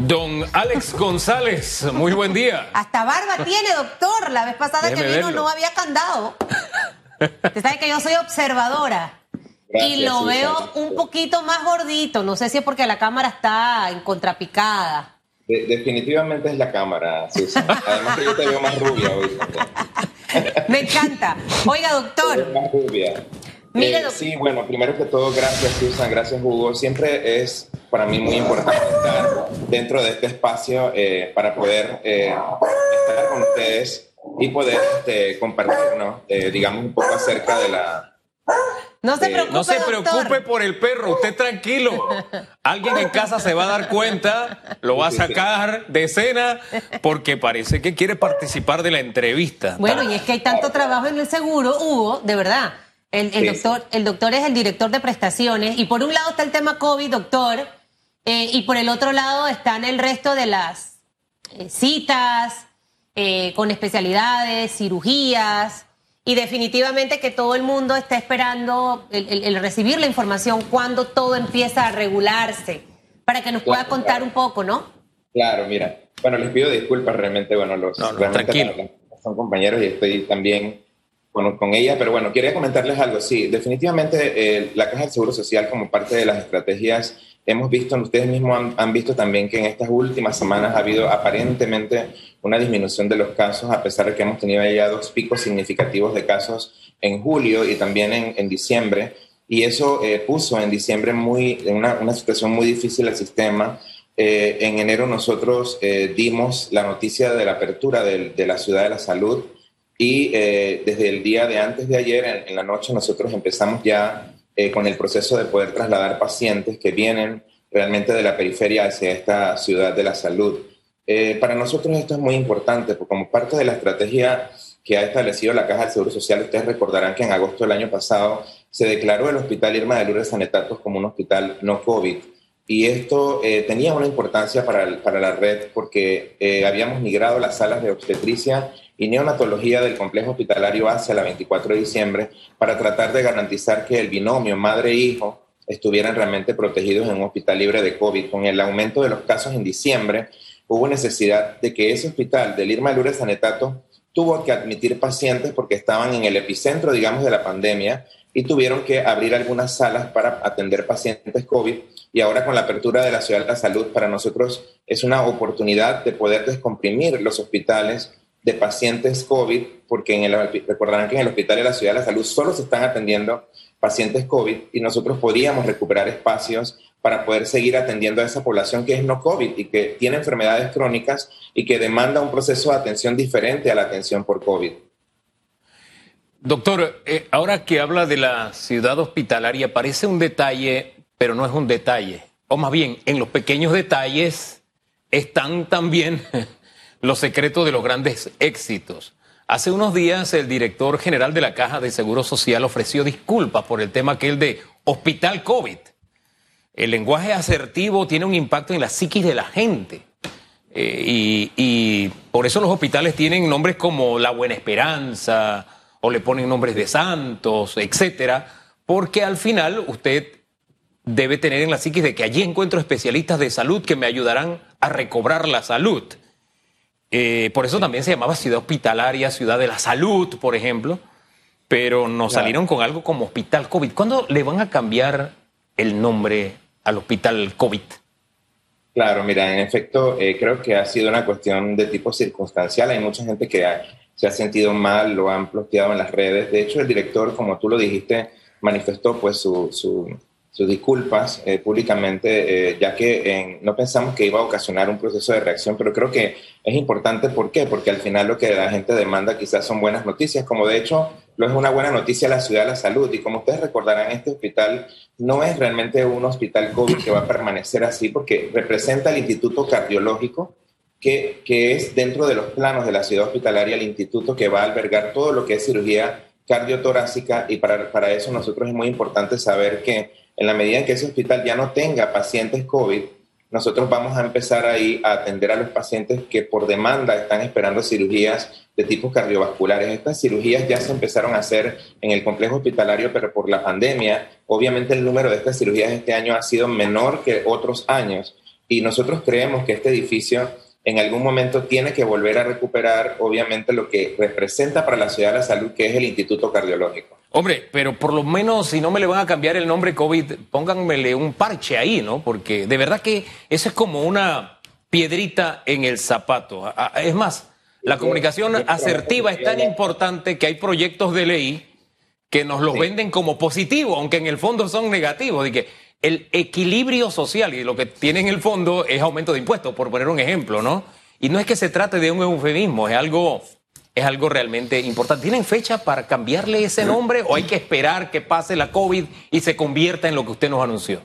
Don Alex González, muy buen día. Hasta barba tiene, doctor. La vez pasada Déjeme que vino verlo. no había candado. Usted sabe que yo soy observadora. y lo veo un poquito más gordito. No sé si es porque la cámara está en contrapicada. De- definitivamente es la cámara, Susan. Además que yo te veo más rubia hoy. Me encanta. Oiga, Te doctor. veo más rubia. Mire, Eh, doc- sí, bueno, primero que todo, gracias Susan, gracias Hugo. Siempre es para mí muy importante estar dentro de este espacio eh, para poder eh, estar con ustedes y poder este, compartir, ¿no? Eh, digamos, un poco acerca de la... No se Eh, preocupe, No se preocupe por el perro, usted tranquilo. Alguien en casa se va a dar cuenta, lo va a sacar de escena porque parece que quiere participar de la entrevista. Bueno, y es que hay tanto trabajo en el seguro, Hugo, de verdad. El, el Sí, doctor, el doctor es el director de prestaciones y por un lado está el tema COVID, doctor, eh, y por el otro lado están el resto de las eh, citas eh, con especialidades, cirugías y definitivamente que todo el mundo está esperando el, el- el recibir la información cuando todo empieza a regularse para que nos pueda Claro, contar claro. un poco, ¿no? Claro, mira. Bueno, les pido disculpas realmente, bueno, los No, no, realmente son compañeros y estoy también con, con ella, pero bueno, quería comentarles algo. Sí, definitivamente eh, la Caja del Seguro Social como parte de las estrategias, hemos visto, ustedes mismos han, han visto también que en estas últimas semanas ha habido aparentemente una disminución de los casos, a pesar de que hemos tenido ya dos picos significativos de casos en julio y también en, en diciembre. Y eso eh, puso en diciembre muy, en una, una situación muy difícil al sistema. Eh, en enero nosotros eh, dimos la noticia de la apertura del- de, la ciudad de la salud y eh, desde el día de antes de ayer, en, en la noche, nosotros empezamos ya eh, con el proceso de poder trasladar pacientes que vienen realmente de la periferia hacia esta ciudad de la salud. Eh, para nosotros esto es muy importante, porque como parte de la estrategia que ha establecido la Caja del Seguro Social, ustedes recordarán que en agosto del año pasado se declaró el Hospital Irma de Lourdes Sanetatos como un hospital no COVID. Y esto eh, tenía una importancia para, el- para la red porque eh, habíamos migrado las salas de obstetricia y neonatología del complejo hospitalario hacia la 24 de diciembre para tratar de garantizar que el binomio madre-hijo estuvieran realmente protegidos en un hospital libre de COVID. Con el aumento de los casos en diciembre, hubo necesidad de que ese hospital del Irma de Lourdes Sanetato tuvo que admitir pacientes porque estaban en el epicentro, digamos, de la pandemia y tuvieron que abrir algunas salas para atender pacientes COVID. Y ahora con la apertura de la Ciudad de la Salud, para nosotros es una oportunidad de poder descomprimir los hospitales de pacientes COVID, porque en el, recordarán que en el Hospital de la Ciudad de la Salud solo se están atendiendo pacientes COVID y nosotros podríamos recuperar espacios para poder seguir atendiendo a esa población que es no COVID y que tiene enfermedades crónicas y que demanda un proceso de atención diferente a la atención por COVID. Doctor, eh, ahora que habla de la ciudad hospitalaria, parece un detalle, pero no es un detalle. O más bien, en los pequeños detalles están también los secretos de los grandes éxitos. Hace unos días el director general de la Caja de Seguro Social ofreció disculpas por el tema aquel de hospital COVID. El lenguaje asertivo tiene un impacto en la psiquis de la gente. Eh, y, y por eso los hospitales tienen nombres como La Buena Esperanza o le ponen nombres de santos, etcétera, porque al final usted debe tener en la psiquis de que allí encuentro especialistas de salud que me ayudarán a recobrar la salud. Eh, por eso también se llamaba ciudad hospitalaria, ciudad de la salud, por ejemplo, pero nos Claro. salieron con algo como hospital COVID. ¿Cuándo le van a cambiar el nombre al hospital COVID? Claro, mira, en efecto, eh, creo que ha sido una cuestión de tipo circunstancial. Hay mucha gente que ha- se ha sentido mal, lo han posteado en las redes. De hecho, el director, como tú lo dijiste, manifestó pues su, su- sus disculpas eh, públicamente, eh, ya que no pensamos que iba a ocasionar un proceso de reacción, pero creo que es importante. ¿Por qué? Porque al final lo que la gente demanda quizás son buenas noticias, como de hecho lo es una buena noticia la ciudad de la salud. Y como ustedes recordarán, este hospital no es realmente un hospital COVID que va a permanecer así, porque representa el Instituto Cardiológico, que, que es dentro de los planos de la ciudad hospitalaria el instituto que va a albergar todo lo que es cirugía cardiotorácica y para, para eso nosotros es muy importante saber que en la medida en que ese hospital ya no tenga pacientes COVID, nosotros vamos a empezar ahí a atender a los pacientes que por demanda están esperando cirugías de tipo cardiovasculares. Estas cirugías ya se empezaron a hacer en el complejo hospitalario, pero por la pandemia, obviamente el número de estas cirugías este año ha sido menor que otros años. y nosotros creemos que este edificio en algún momento tiene que volver a recuperar, obviamente, lo que representa para la ciudad de la salud, que es el Instituto Cardiológico. Hombre, pero por lo menos si no me le van a cambiar el nombre COVID, pónganmele un parche ahí, ¿no? Porque de verdad que eso es como una piedrita en el zapato. Es más, la comunicación asertiva es tan importante que hay proyectos de ley que nos los venden como positivo, aunque en el fondo son negativos. De que el equilibrio social y lo que tiene en el fondo es aumento de impuestos, por poner un ejemplo, ¿no? Y no es que se trate de un eufemismo, es algo es algo realmente importante. ¿Tienen fecha para cambiarle ese nombre o hay que esperar que pase la COVID y se convierta en lo que usted nos anunció?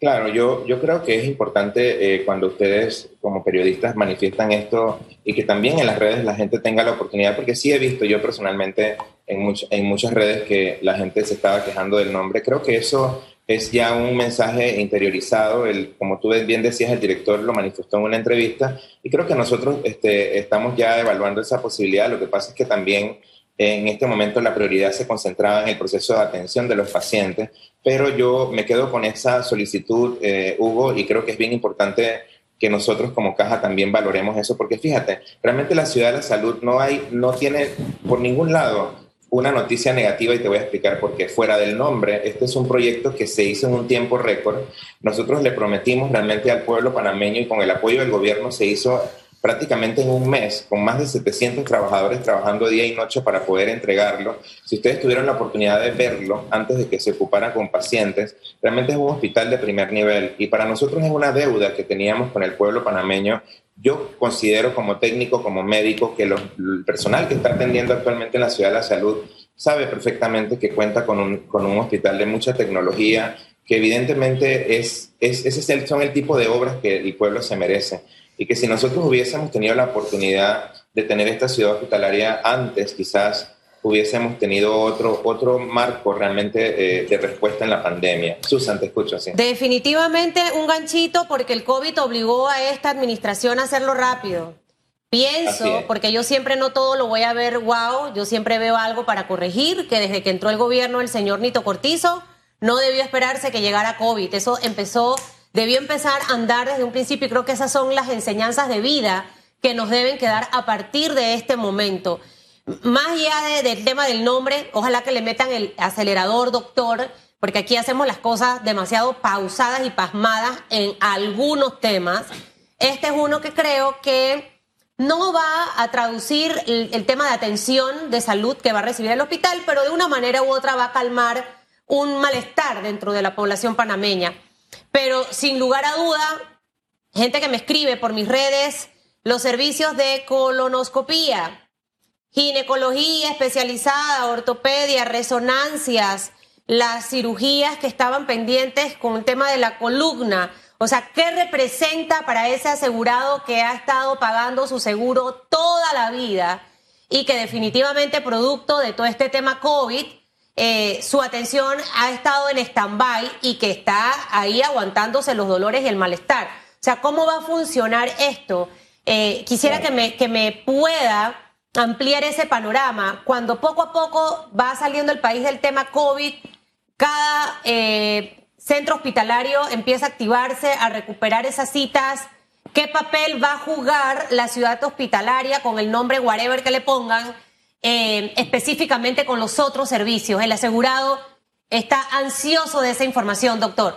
Claro, yo, yo creo que es importante eh, cuando ustedes como periodistas manifiestan esto y que también en las redes la gente tenga la oportunidad, porque sí he visto yo personalmente en, en muchas redes que la gente se estaba quejando del nombre. Creo que eso es ya un mensaje interiorizado. El, como tú bien decías, el director lo manifestó en una entrevista y creo que nosotros este, estamos ya evaluando esa posibilidad. Lo que pasa es que también en este momento la prioridad se concentraba en el proceso de atención de los pacientes, pero yo me quedo con esa solicitud, eh, Hugo, y creo que es bien importante que nosotros como caja también valoremos eso, porque fíjate, realmente la ciudad de la salud no hay, no tiene por ningún lado una noticia negativa y te voy a explicar por qué. Fuera del nombre, este es un proyecto que se hizo en un tiempo récord. Nosotros le prometimos realmente al pueblo panameño y con el apoyo del gobierno se hizo prácticamente en un mes, con más de 700 trabajadores trabajando día y noche para poder entregarlo. Si ustedes tuvieron la oportunidad de verlo antes de que se ocuparan con pacientes, realmente es un hospital de primer nivel y para nosotros es una deuda que teníamos con el pueblo panameño yo considero como técnico, como médico, que el personal que está atendiendo actualmente en la Ciudad de la Salud sabe perfectamente que cuenta con un, con un hospital de mucha tecnología, que evidentemente es, es, ese son el tipo de obras que el pueblo se merece. Y que si nosotros hubiésemos tenido la oportunidad de tener esta ciudad hospitalaria antes, quizás hubiésemos tenido otro, otro marco realmente eh, de respuesta en la pandemia. Susan, te escucho así. Definitivamente un ganchito porque el COVID obligó a esta administración a hacerlo rápido. Pienso, porque yo siempre no todo lo voy a ver wow, yo siempre veo algo para corregir, que desde que entró el gobierno el señor Nito Cortizo, no debió esperarse que llegara COVID. Eso empezó, debió empezar a andar desde un principio y creo que esas son las enseñanzas de vida que nos deben quedar a partir de este momento más allá del tema del nombre, ojalá que le metan el acelerador, doctor, porque aquí hacemos las cosas demasiado pausadas y pasmadas en algunos temas. Este es uno que creo que no va a traducir el, tema de atención de salud que va a recibir el hospital, pero de una manera u otra va a calmar un malestar dentro de la población panameña. Pero sin lugar a duda, gente que me escribe por mis redes, los servicios de colonoscopía, ginecología especializada, ortopedia, resonancias, las cirugías que estaban pendientes con el tema de la columna. O sea, ¿qué representa para ese asegurado que ha estado pagando su seguro toda la vida y que definitivamente producto de todo este tema COVID, eh, su atención ha estado en stand-by y que está ahí aguantándose los dolores y el malestar? O sea, ¿cómo va a funcionar esto? Eh, quisiera que me, que me pueda ampliar ese panorama. Cuando poco a poco va saliendo el país del tema COVID, cada eh, centro hospitalario empieza a activarse, a recuperar esas citas. ¿Qué papel va a jugar la ciudad hospitalaria con el nombre whatever que le pongan, eh, específicamente con los otros servicios? El asegurado está ansioso de esa información, doctor.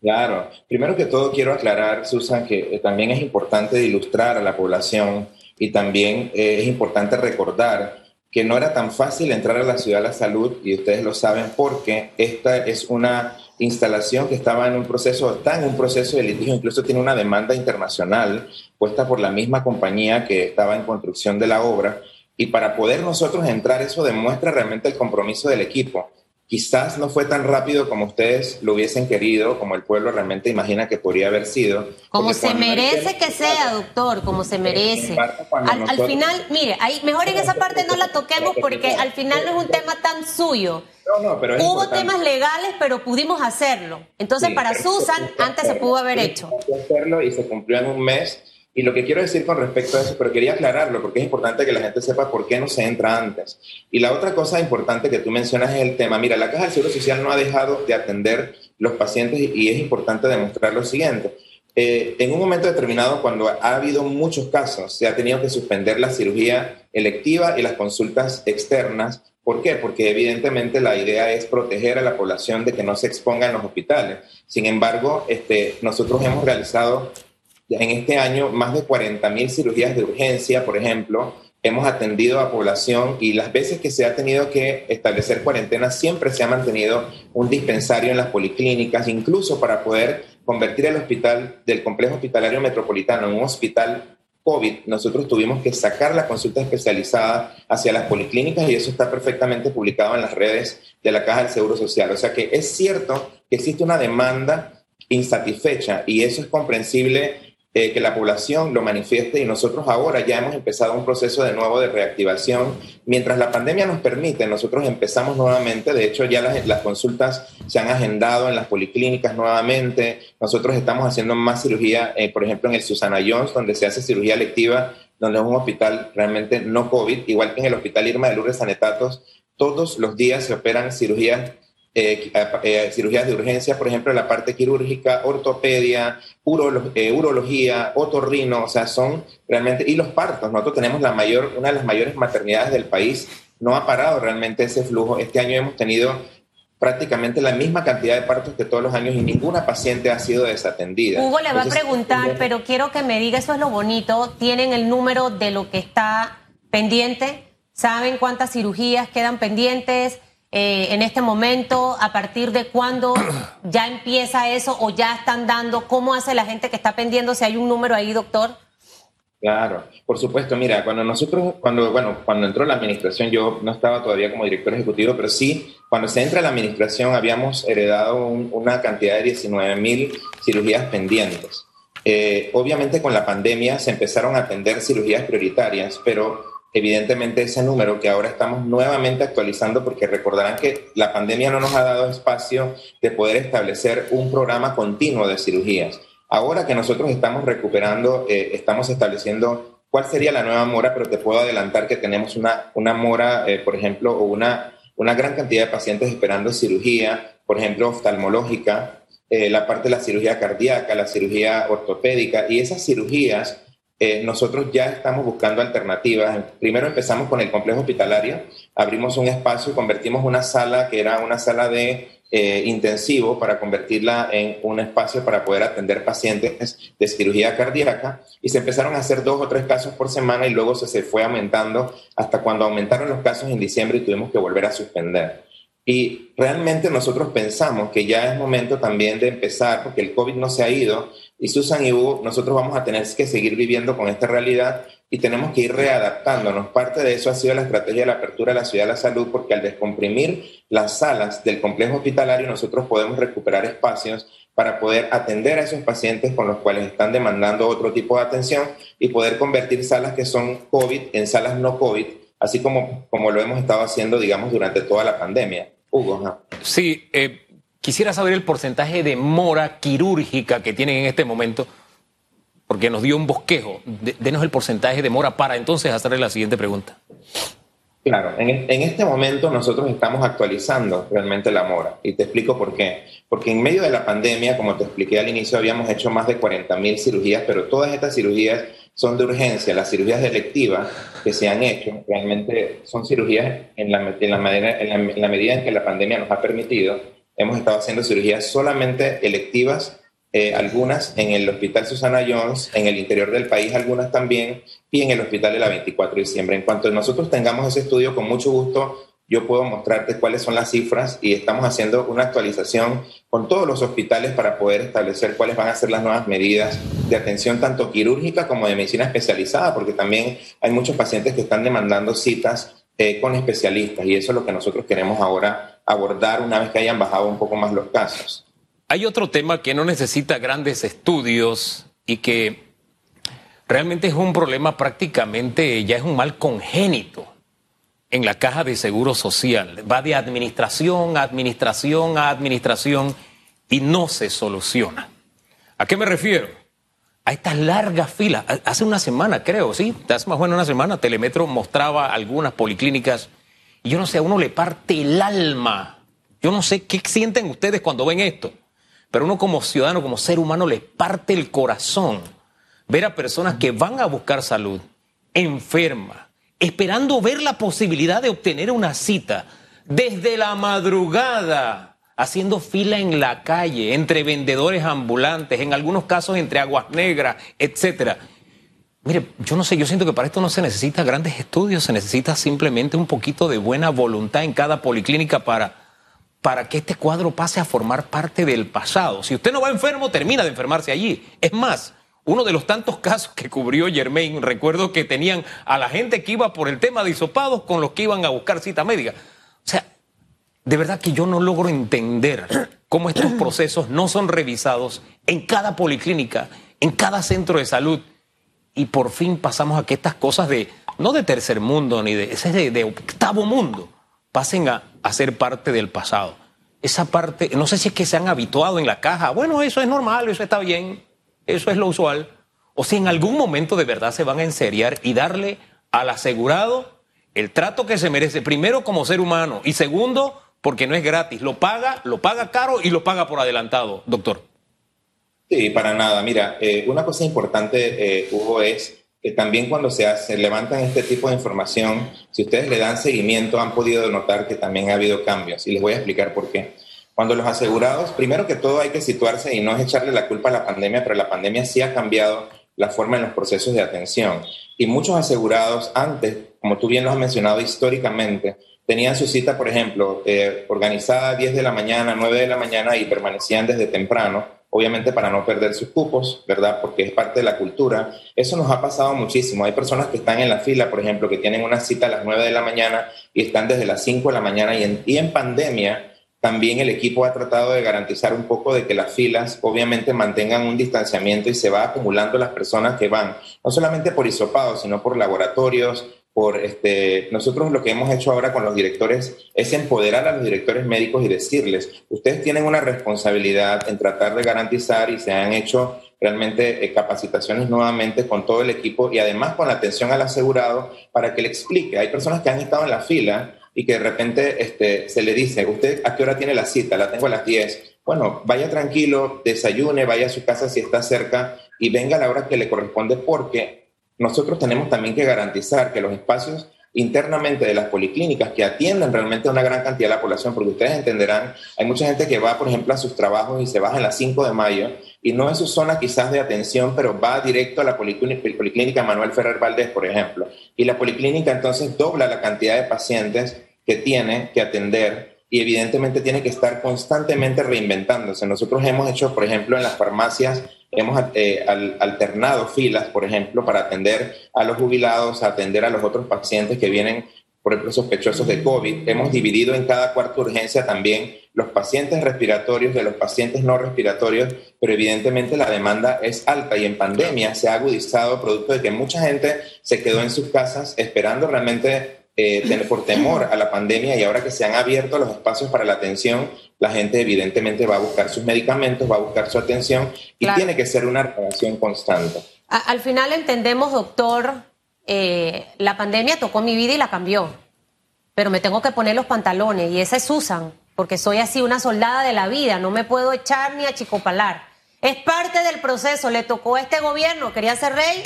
Claro. Primero que todo quiero aclarar, Susan, que eh, también es importante ilustrar a la población y también eh, es importante recordar que no era tan fácil entrar a la ciudad de la salud, y ustedes lo saben porque esta es una instalación que estaba en un proceso, está en un proceso de litigio, incluso tiene una demanda internacional puesta por la misma compañía que estaba en construcción de la obra, y para poder nosotros entrar eso demuestra realmente el compromiso del equipo. Quizás no fue tan rápido como ustedes lo hubiesen querido, como el pueblo realmente imagina que podría haber sido. Como se merece que sea, doctor, como se merece. Al, final, mire, ahí, mejor en esa parte no la toquemos porque al final no es un tema tan suyo. No, no, pero Hubo temas legales, pero pudimos hacerlo. Entonces, para Susan, antes se pudo haber hecho. Hacerlo y se cumplió en un mes y lo que quiero decir con respecto a eso, pero quería aclararlo porque es importante que la gente sepa por qué no se entra antes. Y la otra cosa importante que tú mencionas es el tema, mira, la Caja del Seguro Social no ha dejado de atender los pacientes y es importante demostrar lo siguiente. eh, en un momento determinado, cuando ha habido muchos casos, se ha tenido que suspender la cirugía electiva y las consultas externas. ¿Por qué? Porque evidentemente la idea es proteger a la población de que no se exponga en los hospitales. Sin embargo, este, nosotros hemos realizado en este año más de 40 mil cirugías de urgencia, por ejemplo, hemos atendido a población y las veces que se ha tenido que establecer cuarentena siempre se ha mantenido un dispensario en las policlínicas, incluso para poder convertir el hospital del complejo hospitalario metropolitano en un hospital COVID, nosotros tuvimos que sacar la consulta especializada hacia las policlínicas y eso está perfectamente publicado en las redes de la Caja del Seguro Social. O sea que es cierto que existe una demanda insatisfecha y eso es comprensible eh, que la población lo manifieste y nosotros ahora ya hemos empezado un proceso de nuevo de reactivación. Mientras la pandemia nos permite, nosotros empezamos nuevamente, de hecho ya las, consultas se han agendado en las policlínicas nuevamente, nosotros estamos haciendo más cirugía, eh, por ejemplo en el Susana Jones, donde se hace cirugía electiva, donde es un hospital realmente no COVID, igual que en el Hospital Irma de Lourdes Sanetatos, todos los días se operan cirugías eh, eh, cirugías de urgencia, por ejemplo, la parte quirúrgica, ortopedia, eh, urología, otorrino, o sea, son realmente, y los partos, nosotros tenemos la mayor, una de las mayores maternidades del país, no ha parado realmente ese flujo. Este año hemos tenido prácticamente la misma cantidad de partos que todos los años y ninguna paciente ha sido desatendida. Hugo le va a preguntar, pero quiero que me diga, eso es lo bonito, ¿tienen el número de lo que está pendiente? ¿Saben cuántas cirugías quedan pendientes? Eh, en este momento? ¿A partir de cuándo ya empieza eso o ya están dando? ¿Cómo hace la gente que está pendiendo? Si hay un número ahí, doctor. Claro, por supuesto. Mira, cuando nosotros, cuando, bueno, cuando entró la administración, yo no estaba todavía como director ejecutivo, pero sí, cuando se entra la administración, habíamos heredado una cantidad de 19 mil cirugías pendientes. Eh, obviamente con la pandemia se empezaron a atender cirugías prioritarias, pero evidentemente ese número que ahora estamos nuevamente actualizando porque recordarán que la pandemia no nos ha dado espacio de poder establecer un programa continuo de cirugías. Ahora que nosotros estamos recuperando, eh, estamos estableciendo cuál sería la nueva mora, pero te puedo adelantar que tenemos una, una mora, eh, por ejemplo, o una, una gran cantidad de pacientes esperando cirugía, por ejemplo, oftalmológica, eh, la parte de la cirugía cardíaca, la cirugía ortopédica, y esas cirugías eh, nosotros ya estamos buscando alternativas. Primero empezamos con el complejo hospitalario, abrimos un espacio, convertimos una sala que era una sala de eh, intensivo para convertirla en un espacio para poder atender pacientes de cirugía cardíaca y se empezaron a hacer dos o tres casos por semana y luego se, se fue aumentando hasta cuando aumentaron los casos en diciembre y tuvimos que volver a suspender. Y realmente nosotros pensamos que ya es momento también de empezar, porque el COVID no se ha ido, y Susan y Hugo, nosotros vamos a tener que seguir viviendo con esta realidad y tenemos que ir readaptándonos. Parte de eso ha sido la estrategia de la apertura de la ciudad de la salud, porque al descomprimir las salas del complejo hospitalario, nosotros podemos recuperar espacios para poder atender a esos pacientes con los cuales están demandando otro tipo de atención y poder convertir salas que son COVID en salas no COVID, así como, como lo hemos estado haciendo, digamos, durante toda la pandemia. Hugo. Sí, eh, quisiera saber el porcentaje de mora quirúrgica que tienen en este momento, porque nos dio un bosquejo. denos el porcentaje de mora para entonces hacerle la siguiente pregunta. Claro, en, este momento nosotros estamos actualizando realmente la mora y te explico por qué. Porque en medio de la pandemia, como te expliqué al inicio, habíamos hecho más de 40 mil cirugías, pero todas estas cirugías son de urgencia. Las cirugías electivas que se han hecho realmente son cirugías en la, en la, manera, en la, medida en que la pandemia nos ha permitido. Hemos estado haciendo cirugías solamente electivas, eh, algunas en el Hospital Susana Jones, en el interior del país algunas también, y en el Hospital de la 24 de diciembre. En cuanto nosotros tengamos ese estudio, con mucho gusto yo puedo mostrarte cuáles son las cifras y estamos haciendo una actualización con todos los hospitales para poder establecer cuáles van a ser las nuevas medidas de atención tanto quirúrgica como de medicina especializada, porque también hay muchos pacientes que están demandando citas eh, con especialistas y eso es lo que nosotros queremos ahora abordar una vez que hayan bajado un poco más los casos. Hay otro tema que no necesita grandes estudios y que realmente es un problema prácticamente, ya es un mal congénito en la caja de seguro social. Va de administración a administración a administración y no se soluciona. ¿A qué me refiero? A estas largas filas. Hace una semana, creo, sí, hace más o menos una semana, Telemetro mostraba algunas policlínicas y yo no sé, a uno le parte el alma. Yo no sé qué sienten ustedes cuando ven esto. Pero uno como ciudadano, como ser humano, le parte el corazón ver a personas que van a buscar salud, enfermas, esperando ver la posibilidad de obtener una cita desde la madrugada, haciendo fila en la calle, entre vendedores ambulantes, en algunos casos entre aguas negras, etcétera. Mire, yo no sé, yo siento que para esto no se necesita grandes estudios, se necesita simplemente un poquito de buena voluntad en cada policlínica para, para que este cuadro pase a formar parte del pasado. Si usted no va enfermo, termina de enfermarse allí. Es más, uno de los tantos casos que cubrió Germain, recuerdo que tenían a la gente que iba por el tema de hisopados con los que iban a buscar cita médica. O sea, de verdad que yo no logro entender cómo estos procesos no son revisados en cada policlínica, en cada centro de salud. Y por fin pasamos a que estas cosas de, no de tercer mundo, ni de, ese de, de octavo mundo, pasen a, ser parte del pasado. Esa parte, no sé si es que se han habituado en la caja, bueno, eso es normal, eso está bien, eso es lo usual, o si en algún momento de verdad se van a enseriar y darle al asegurado el trato que se merece, primero como ser humano y segundo porque no es gratis, lo paga, lo paga caro y lo paga por adelantado, doctor. Sí, para nada. Mira, eh, una cosa importante, eh, Hugo, es que también cuando se, hace, levantan este tipo de información, si ustedes le dan seguimiento, han podido notar que también ha habido cambios y les voy a explicar por qué. Cuando los asegurados, primero que todo hay que situarse y no es echarle la culpa a la pandemia, pero la pandemia sí ha cambiado la forma en los procesos de atención. Y muchos asegurados antes, como tú bien lo has mencionado históricamente, tenían su cita, por ejemplo, eh, organizada a 10 de la mañana, 9 de la mañana y permanecían desde temprano, obviamente para no perder sus cupos, ¿verdad? Porque es parte de la cultura. Eso nos ha pasado muchísimo. Hay personas que están en la fila, por ejemplo, que tienen una cita a las 9 de la mañana y están desde las 5 de la mañana y en, y en pandemia también el equipo ha tratado de garantizar un poco de que las filas obviamente mantengan un distanciamiento y se va acumulando las personas que van, no solamente por isopados, sino por laboratorios, por este, nosotros lo que hemos hecho ahora con los directores es empoderar a los directores médicos y decirles, ustedes tienen una responsabilidad en tratar de garantizar y se han hecho realmente eh, capacitaciones nuevamente con todo el equipo y además con atención al asegurado para que le explique. Hay personas que han estado en la fila y que de repente este, se le dice, ¿usted a qué hora tiene la cita? La tengo a las 10. Bueno, vaya tranquilo, desayune, vaya a su casa si está cerca y venga a la hora que le corresponde porque nosotros tenemos también que garantizar que los espacios internamente de las policlínicas que atienden realmente a una gran cantidad de la población, porque ustedes entenderán, hay mucha gente que va, por ejemplo, a sus trabajos y se baja a las 5 de mayo y no es su zona quizás de atención, pero va directo a la policlínica, Manuel Ferrer Valdés, por ejemplo. Y la policlínica entonces dobla la cantidad de pacientes que tiene que atender y evidentemente tiene que estar constantemente reinventándose. Nosotros hemos hecho, por ejemplo, en las farmacias, hemos eh, alternado filas, por ejemplo, para atender a los jubilados, atender a los otros pacientes que vienen, por ejemplo, sospechosos de COVID. Hemos dividido en cada cuarto urgencia también los pacientes respiratorios de los pacientes no respiratorios, pero evidentemente la demanda es alta y en pandemia se ha agudizado producto de que mucha gente se quedó en sus casas esperando realmente eh, por temor a la pandemia y ahora que se han abierto los espacios para la atención, la gente evidentemente va a buscar sus medicamentos, va a buscar su atención y tiene que ser una relación constante. al final entendemos, doctor, eh, la pandemia tocó mi vida y la cambió, pero me tengo que poner los pantalones y esa es Susan, porque soy así una soldada de la vida, no me puedo echar ni achicopalar. Es parte del proceso, le tocó a este gobierno, quería ser rey,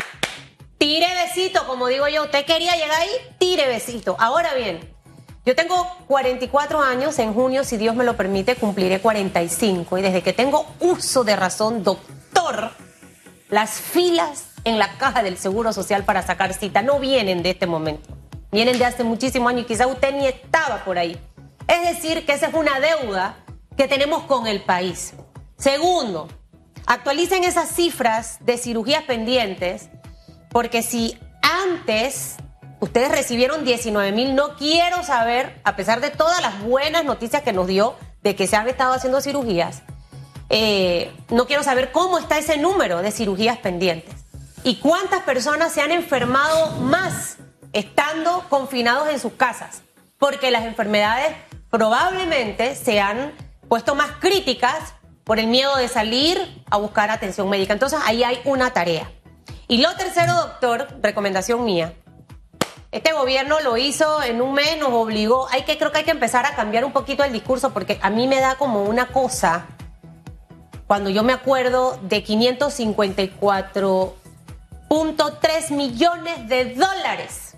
tire besito, como digo yo. Usted quería llegar ahí, tire besito. Ahora bien, yo tengo 44 años, en junio, si Dios me lo permite, cumpliré 45. Y desde que tengo uso de razón, doctor, las filas en la caja del Seguro Social para sacar cita no vienen de este momento. Vienen de hace muchísimos años y quizá usted ni estaba por ahí. Es decir, que esa es una deuda que tenemos con el país. Segundo, actualicen esas cifras de cirugías pendientes porque si antes ustedes recibieron 19 mil, no quiero saber, a pesar de todas las buenas noticias que nos dio de que se han estado haciendo cirugías, eh, no quiero saber cómo está ese número de cirugías pendientes y cuántas personas se han enfermado más estando confinados en sus casas, porque las enfermedades probablemente se han puesto más críticas por el miedo de salir a buscar atención médica. Entonces ahí hay una tarea. Y lo tercero, doctor, recomendación mía. Este gobierno lo hizo en un mes, nos obligó. Hay que, creo que hay que empezar a cambiar un poquito el discurso porque a mí me da como una cosa cuando yo me acuerdo de 554.3 millones de dólares.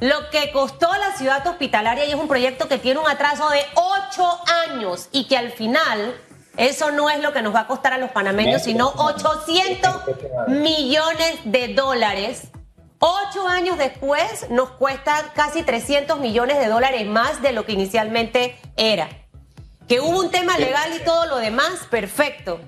Lo que costó la ciudad hospitalaria y es un proyecto que tiene un atraso de 8 años y que al final eso no es lo que nos va a costar a los panameños, sino 800 millones de dólares. Ocho años después nos cuesta casi 300 millones de dólares más de lo que inicialmente era. Que hubo un tema legal y todo lo demás, perfecto.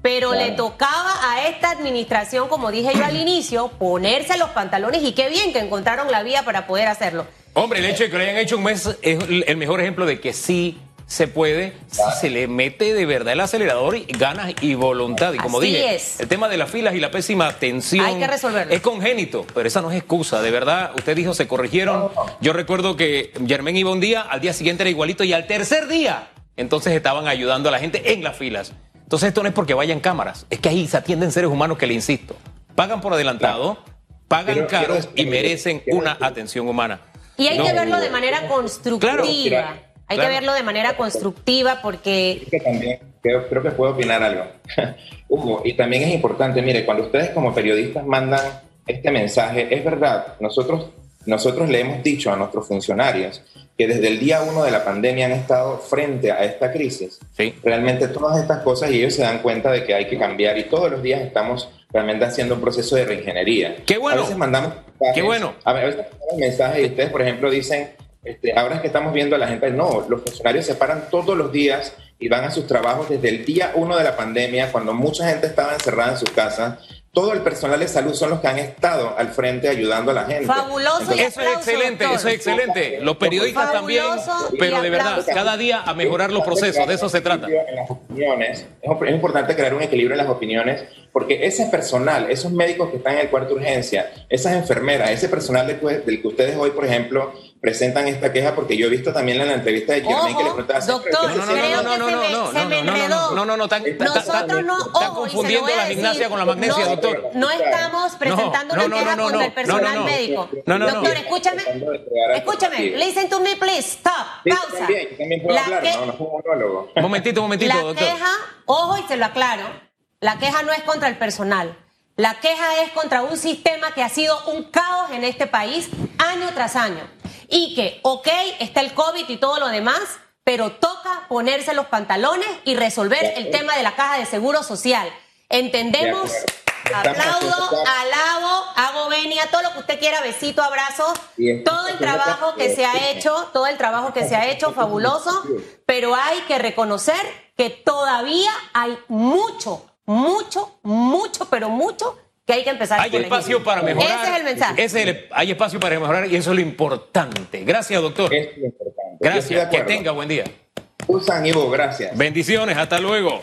Pero le tocaba a esta administración, como dije yo al inicio, ponerse los pantalones y qué bien que encontraron la vía para poder hacerlo. Hombre, el hecho de que lo hayan hecho un mes es el mejor ejemplo de que sí se puede si se le mete de verdad el acelerador y ganas y voluntad. Y como Así dije, es. el tema de las filas y la pésima atención Hay que resolverlo. es congénito, pero esa no es excusa. De verdad, usted dijo, se corrigieron. Yo recuerdo que Germán iba un día, al día siguiente era igualito y al tercer día, entonces estaban ayudando a la gente en las filas. Entonces esto no es porque vayan cámaras, es que ahí se atienden seres humanos que le insisto, pagan por adelantado, pagan Quiero- caro y merecen una atención humana. Y hay No. que verlo de manera constructiva. Claro. Hay Claro. que verlo de manera constructiva porque Es que también creo, creo que puedo opinar algo. Hugo, y también es importante, mire, cuando ustedes como periodistas mandan este mensaje, es verdad, nosotros, nosotros le hemos dicho a nuestros funcionarios que desde el día uno de la pandemia han estado frente a esta crisis. Sí. Realmente todas estas cosas y ellos se dan cuenta de que hay que cambiar y todos los días estamos realmente haciendo un proceso de reingeniería. ¡Qué bueno! A veces mandamos mensajes, ¡Qué bueno! A veces mandamos mensajes y ustedes, por ejemplo, dicen, este, ahora es que estamos viendo a la gente, no, los funcionarios se paran todos los días y van a sus trabajos desde el día uno de la pandemia, cuando mucha gente estaba encerrada en sus casas. Todo el personal de salud son los que han estado al frente ayudando a la gente. Fabuloso y Eso es excelente, doctor. eso es excelente. Los periodistas también, Fabuloso y pero de verdad, cada día a mejorar los procesos, de eso se trata. En las opiniones, es importante crear un equilibrio en las opiniones, porque ese personal, esos médicos que están en el cuarto de urgencia, esas enfermeras, ese personal del que ustedes hoy, por ejemplo, presentan esta queja, porque yo he visto también en la entrevista de Germain que le preguntaba... doctor, se me enredó. no, no, no, está, está- está- Nosotros no, está confundiendo la gimnasia con la magnesia, no, doctor. No estamos presentando no, una no, queja no, no, contra el no, personal no, no. médico. No, no, no. Doctor, escúchame, escúchame, listen to me, please, stop, pausa. también, puedo La hablar, no, no monólogo. Momentito, momentito, La doctor. queja, ojo y se lo aclaro, la queja no es contra el personal. La queja es contra un sistema que ha sido un caos en este país año tras año. Y que, ok, está el COVID y todo lo demás, pero toca ponerse los pantalones y resolver el tema de la caja de seguro social. Entendemos, aplaudo, alabo, hago venia, todo lo que usted quiera, besito, abrazo, Y estamos todo el trabajo que se ha caso. hecho, todo el trabajo que se ha hecho, fabuloso, pero hay que reconocer que todavía hay mucho, mucho, mucho, pero mucho que hay que empezar a Hay corregir. espacio para mejorar. Ese es el mensaje. Ese es el- hay espacio para mejorar y eso es lo importante. Gracias, doctor. Es lo importante. Gracias. Que tenga buen día. Usan Ivo, gracias. Bendiciones. Hasta luego.